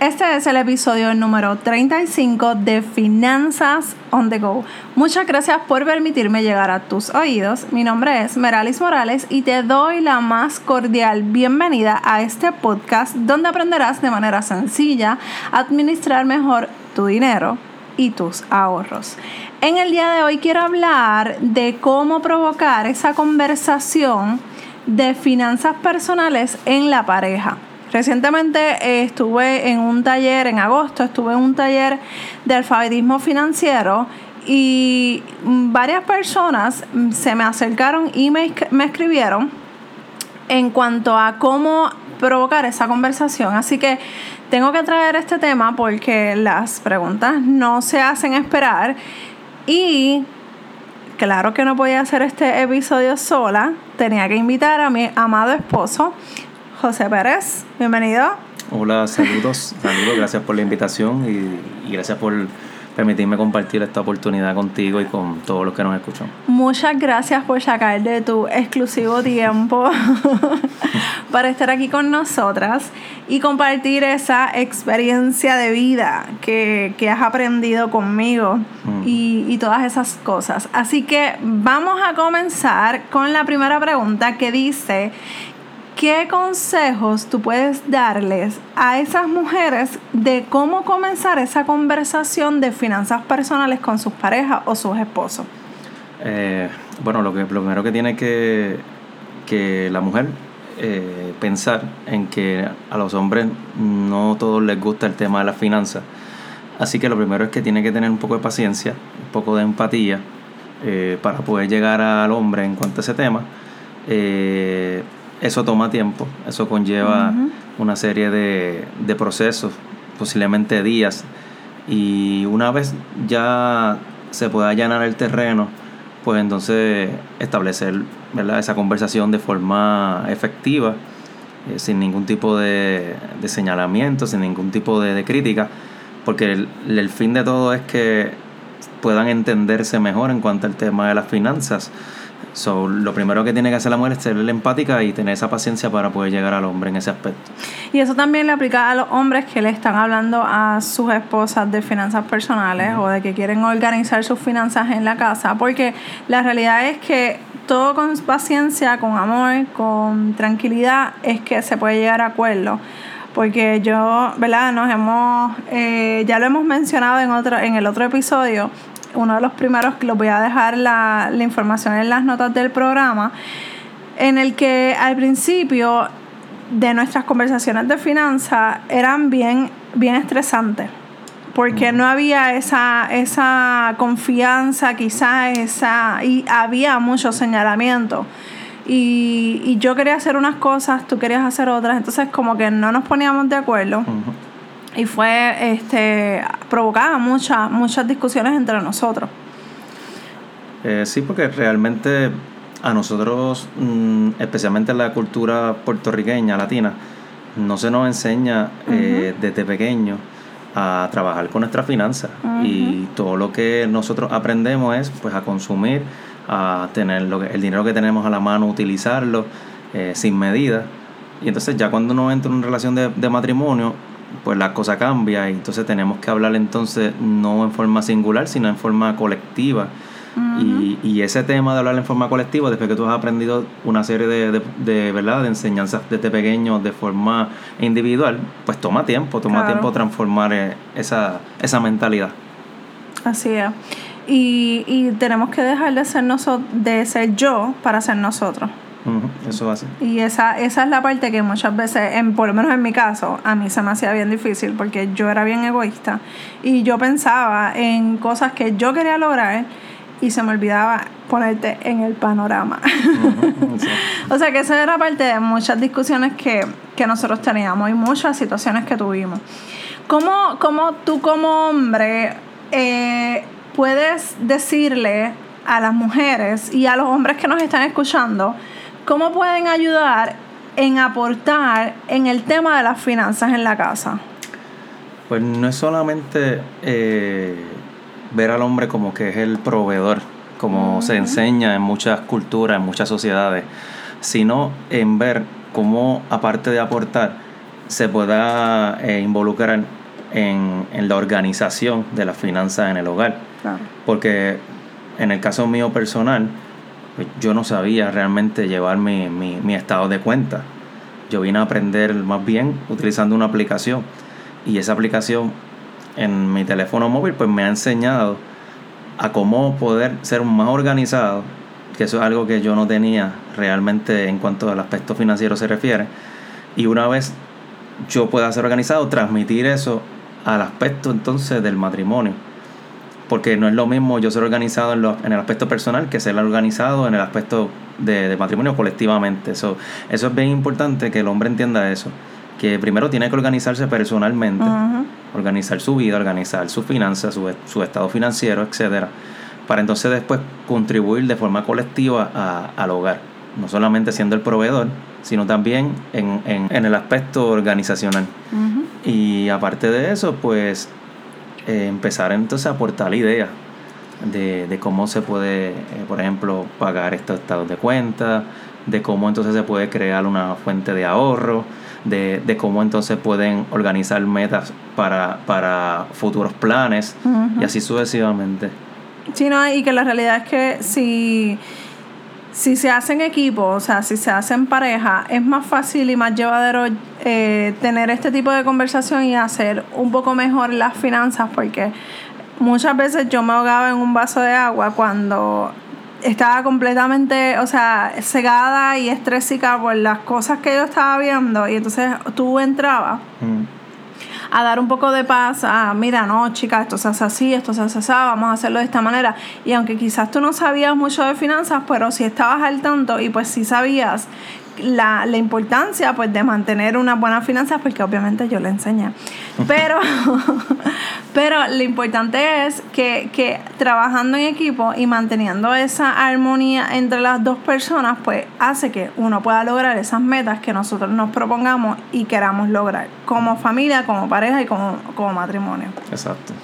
Este es el episodio número 35 de Finanzas on the Go. Muchas gracias por permitirme llegar a tus oídos. Mi nombre es Meralis Morales y te doy la más cordial bienvenida a este podcast donde aprenderás de manera sencilla a administrar mejor tu dinero y tus ahorros. En el día de hoy quiero hablar de cómo provocar esa conversación de finanzas personales en la pareja. Recientemente eh, estuve en un taller, en agosto, estuve en un taller de alfabetismo financiero y varias personas mm, se me acercaron y me, me escribieron en cuanto a cómo provocar esa conversación. Así que tengo que traer este tema porque las preguntas no se hacen esperar y claro que no podía hacer este episodio sola, tenía que invitar a mi amado esposo José Pérez. Bienvenido. Hola, saludos, saludos, gracias por la invitación y, gracias por permitirme compartir esta oportunidad contigo y con todos los que nos escuchan. Muchas gracias por sacar de tu exclusivo tiempo para estar aquí con nosotras y compartir esa experiencia de vida que, has aprendido conmigo mm. y, y todas esas cosas. Así que vamos a comenzar con la primera pregunta que dice, ¿qué consejos tú puedes darles a esas mujeres de cómo comenzar esa conversación de finanzas personales con sus parejas o sus esposos? Eh, bueno, lo, que, primero que tiene que, que la mujer eh, pensar en que a los hombres no todos les gusta el tema de las finanzas. Así que lo primero es que tiene que tener un poco de paciencia, un poco de empatía eh, para poder llegar al hombre en cuanto a ese tema eso toma tiempo, eso conlleva una serie de, de, procesos, posiblemente días, y una vez ya se pueda allanar el terreno, pues entonces establecer ¿verdad? esa conversación de forma efectiva, eh, sin ningún tipo de, de, señalamiento, sin ningún tipo de, de crítica, porque el, el fin de todo es que puedan entenderse mejor en cuanto al tema de las finanzas So, lo primero que tiene que hacer la mujer es ser empática y tener esa paciencia para poder llegar al hombre en ese aspecto. Y eso también le aplica a los hombres que le están hablando a sus esposas de finanzas personales o de que quieren organizar sus finanzas en la casa, porque la realidad es que todo con paciencia, con amor, con tranquilidad es que se puede llegar a acuerdo porque yo, ¿verdad? Nos hemos, eh, ya lo hemos mencionado en otro, en el otro episodio, uno de los primeros, que los voy a dejar la, la información en las notas del programa, en el que al principio de nuestras conversaciones de finanzas eran bien, bien estresantes porque no había esa, esa confianza, quizás esa, y había mucho señalamiento. Y, y, yo quería hacer unas cosas, tú querías hacer otras, entonces como que no nos poníamos de acuerdo y fue este provocaba muchas muchas discusiones entre nosotros. Eh, sí porque realmente a nosotros mm, especialmente en la cultura puertorriqueña latina no se nos enseña eh, desde pequeño a trabajar con nuestras finanzas. Y todo lo que nosotros aprendemos es pues a consumir a tener lo que, el dinero que tenemos a la mano utilizarlo eh, sin medida. Y entonces ya cuando uno entra en una relación de, de matrimonio pues la cosa cambia y entonces tenemos que hablar entonces no en forma singular, sino en forma colectiva. y, y, ese tema de hablar en forma colectiva, después que tú has aprendido una serie de, de, ¿verdad? de enseñanzas desde pequeño de forma individual, pues toma tiempo, toma tiempo transformar eh, esa, esa mentalidad. Así es. Y, y tenemos que dejar de ser, nosotros de ser yo para ser nosotros. Eso hace. Y esa, esa es la parte que muchas veces, en, por lo menos en mi caso, a mí se me hacía bien difícil porque yo era bien egoísta y yo pensaba en cosas que yo quería lograr y se me olvidaba ponerte en el panorama. o sea que esa era parte de muchas discusiones que, nosotros teníamos y muchas situaciones que tuvimos. ¿Cómo, cómo tú como hombre eh, puedes decirle a las mujeres y a los hombres que nos están escuchando ¿Cómo pueden ayudar en aportar en el tema de las finanzas en la casa? Pues no es solamente eh, ver al hombre como que es el proveedor, como se enseña en muchas culturas, en muchas sociedades, sino en ver cómo, aparte de aportar, se pueda eh, involucrar en, la organización de las finanzas en el hogar. Porque en el caso mío personal, pues, yo no sabía realmente llevar mi, mi, estado de cuenta. Yo vine a aprender más bien utilizando una aplicación. Y esa aplicación en mi teléfono móvil pues me ha enseñado a cómo poder ser más organizado, que eso es algo que yo no tenía realmente en cuanto al aspecto financiero se refiere. Y una vez yo pueda ser organizado, transmitir eso al aspecto entonces del matrimonio. Porque no es lo mismo yo ser organizado en, en el aspecto personal que ser organizado en el aspecto de, matrimonio colectivamente. Eso, eso es bien importante que el hombre entienda eso. Que primero tiene que organizarse personalmente, organizar su vida, organizar sus finanzas, su, su estado financiero, etcétera, para entonces después contribuir de forma colectiva al hogar. No solamente siendo el proveedor, sino también en, en, el aspecto organizacional. Y aparte de eso, pues eh, empezar entonces a aportar ideas de, de cómo se puede, eh, por ejemplo, pagar estos estados de cuenta, de cómo entonces se puede crear una fuente de ahorro, de, de cómo entonces pueden organizar metas para, para futuros planes y así sucesivamente. Sí, no, y que la realidad es que si si se hace en equipo, o sea, si se hace en pareja, es más fácil y más llevadero eh, tener este tipo de conversación y hacer un poco mejor las finanzas, porque muchas veces yo me ahogaba en un vaso de agua cuando estaba completamente, o sea, cegada y estrésica por las cosas que yo estaba viendo y entonces tú entrabas. Mm a dar un poco de paz a, mira, no, chica, esto se hace así, esto se hace así, vamos a hacerlo de esta manera. Y aunque quizás tú no sabías mucho de finanzas, pero si estabas al tanto y pues sí sabías la, la, importancia pues de mantener una buena finanzas porque obviamente yo le enseñé. Pero pero lo importante es que, que, trabajando en equipo y manteniendo esa armonía entre las dos personas pues hace que uno pueda lograr esas metas que nosotros nos propongamos y queramos lograr como familia como pareja y como, como matrimonio. Exacto.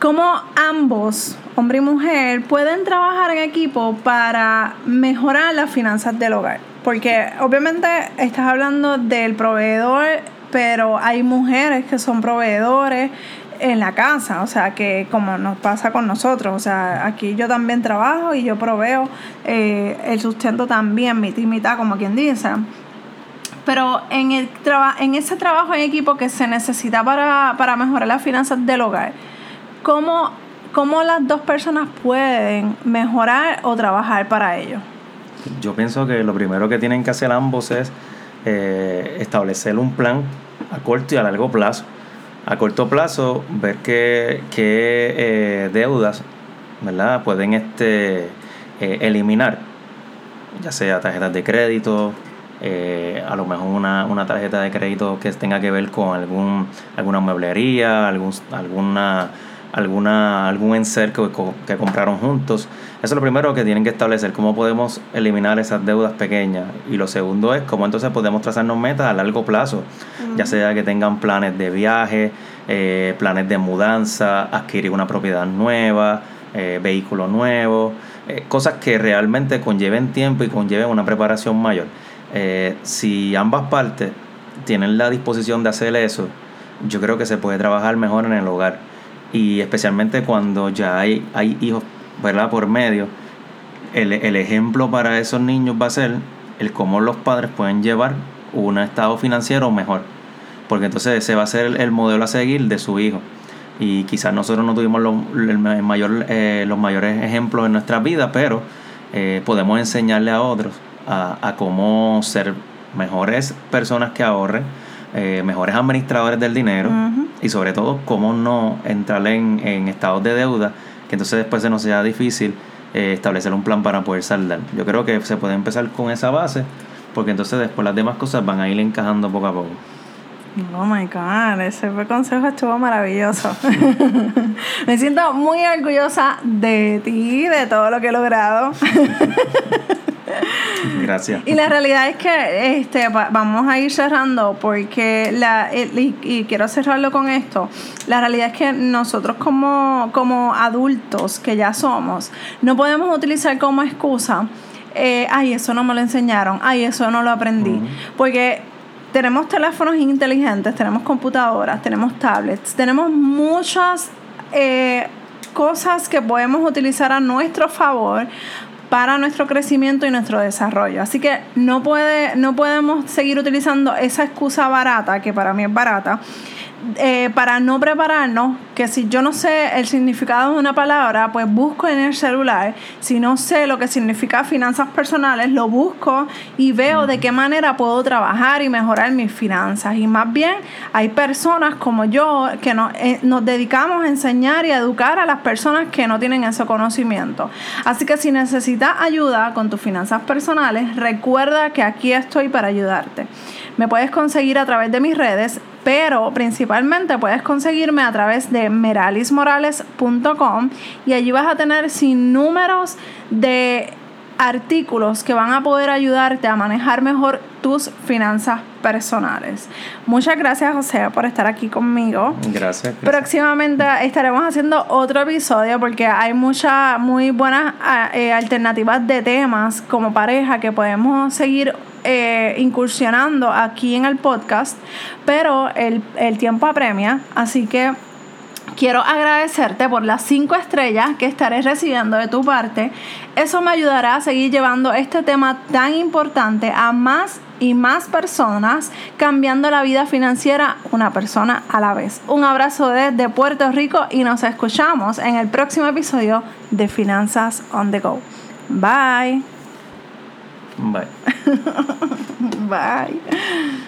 Cómo ambos, hombre y mujer, pueden trabajar en equipo para mejorar las finanzas del hogar. Porque obviamente estás hablando del proveedor, pero hay mujeres que son proveedores en la casa, o sea, que como nos pasa con nosotros, o sea, aquí yo también trabajo y yo proveo eh, el sustento también, mi mitad, como quien dice. Pero en, el en ese trabajo en equipo que se necesita para, para mejorar las finanzas del hogar, ¿cómo, ¿cómo las dos personas pueden mejorar o trabajar para ello? Yo pienso que lo primero que tienen que hacer ambos es eh, establecer un plan a corto y a largo plazo. A corto plazo, ver qué, qué eh, deudas ¿verdad? pueden este, eh, eliminar, ya sea tarjetas de crédito, a lo mejor una, una, tarjeta de crédito que tenga que ver con algún, alguna mueblería, algún, alguna alguna, algún enser que, que compraron juntos. Eso es lo primero que tienen que establecer, cómo podemos eliminar esas deudas pequeñas. Y lo segundo es cómo entonces podemos trazarnos metas a largo plazo, ya sea que tengan planes de viaje, eh, planes de mudanza, adquirir una propiedad nueva, eh, vehículo nuevo, eh, cosas que realmente conlleven tiempo y conlleven una preparación mayor. si ambas partes tienen la disposición de hacer eso, yo creo que se puede trabajar mejor en el hogar y especialmente cuando ya hay, hay hijos ¿verdad? por medio, el, el ejemplo para esos niños va a ser el cómo los padres pueden llevar un estado financiero mejor, porque entonces ese va a ser el modelo a seguir de su hijo. Y quizás nosotros no tuvimos los, el mayor, eh, los mayores ejemplos en nuestra vida, pero eh, podemos enseñarle a otros a, a cómo ser mejores personas que ahorren, eh, mejores administradores del dinero y sobre todo cómo no entrar en, en, estados de deuda que entonces después se nos sea difícil eh, establecer un plan para poder saldar. Yo creo que se puede empezar con esa base porque entonces después las demás cosas van a ir encajando poco a poco. Oh my God, ese consejo estuvo maravilloso. Me siento muy orgullosa de ti, de todo lo que he logrado. Gracias. Y la realidad es que este, vamos a ir cerrando porque, la, y, quiero cerrarlo con esto, la realidad es que nosotros como, como adultos que ya somos, no podemos utilizar como excusa, eh, ay, eso no me lo enseñaron, ay, eso no lo aprendí, porque tenemos teléfonos inteligentes, tenemos computadoras, tenemos tablets, tenemos muchas eh, cosas que podemos utilizar a nuestro favor para nuestro crecimiento y nuestro desarrollo. Así que no, puede, no podemos seguir utilizando esa excusa barata, que para mí es barata, eh, para no prepararnos, que si yo no sé el significado de una palabra, pues busco en el celular. Si no sé lo que significa finanzas personales, lo busco y veo de qué manera puedo trabajar y mejorar mis finanzas. Y más bien hay personas como yo que nos, eh, nos dedicamos a enseñar y a educar a las personas que no tienen ese conocimiento. Así que si necesitas ayuda con tus finanzas personales, recuerda que aquí estoy para ayudarte. Me puedes conseguir a través de mis redes pero principalmente puedes conseguirme a través de meralismorales.com y allí vas a tener sin números de artículos que van a poder ayudarte a manejar mejor tus finanzas personales. Muchas gracias José por estar aquí conmigo. Gracias. Próximamente estaremos haciendo otro episodio porque hay muchas muy buenas eh, alternativas de temas como pareja que podemos seguir eh, incursionando aquí en el podcast, pero el, el tiempo apremia, así que quiero agradecerte por las cinco estrellas que estaré recibiendo de tu parte. Eso me ayudará a seguir llevando este tema tan importante a más y más personas, cambiando la vida financiera una persona a la vez. Un abrazo desde Puerto Rico y nos escuchamos en el próximo episodio de Finanzas on the Go. Bye. Bye. Bye.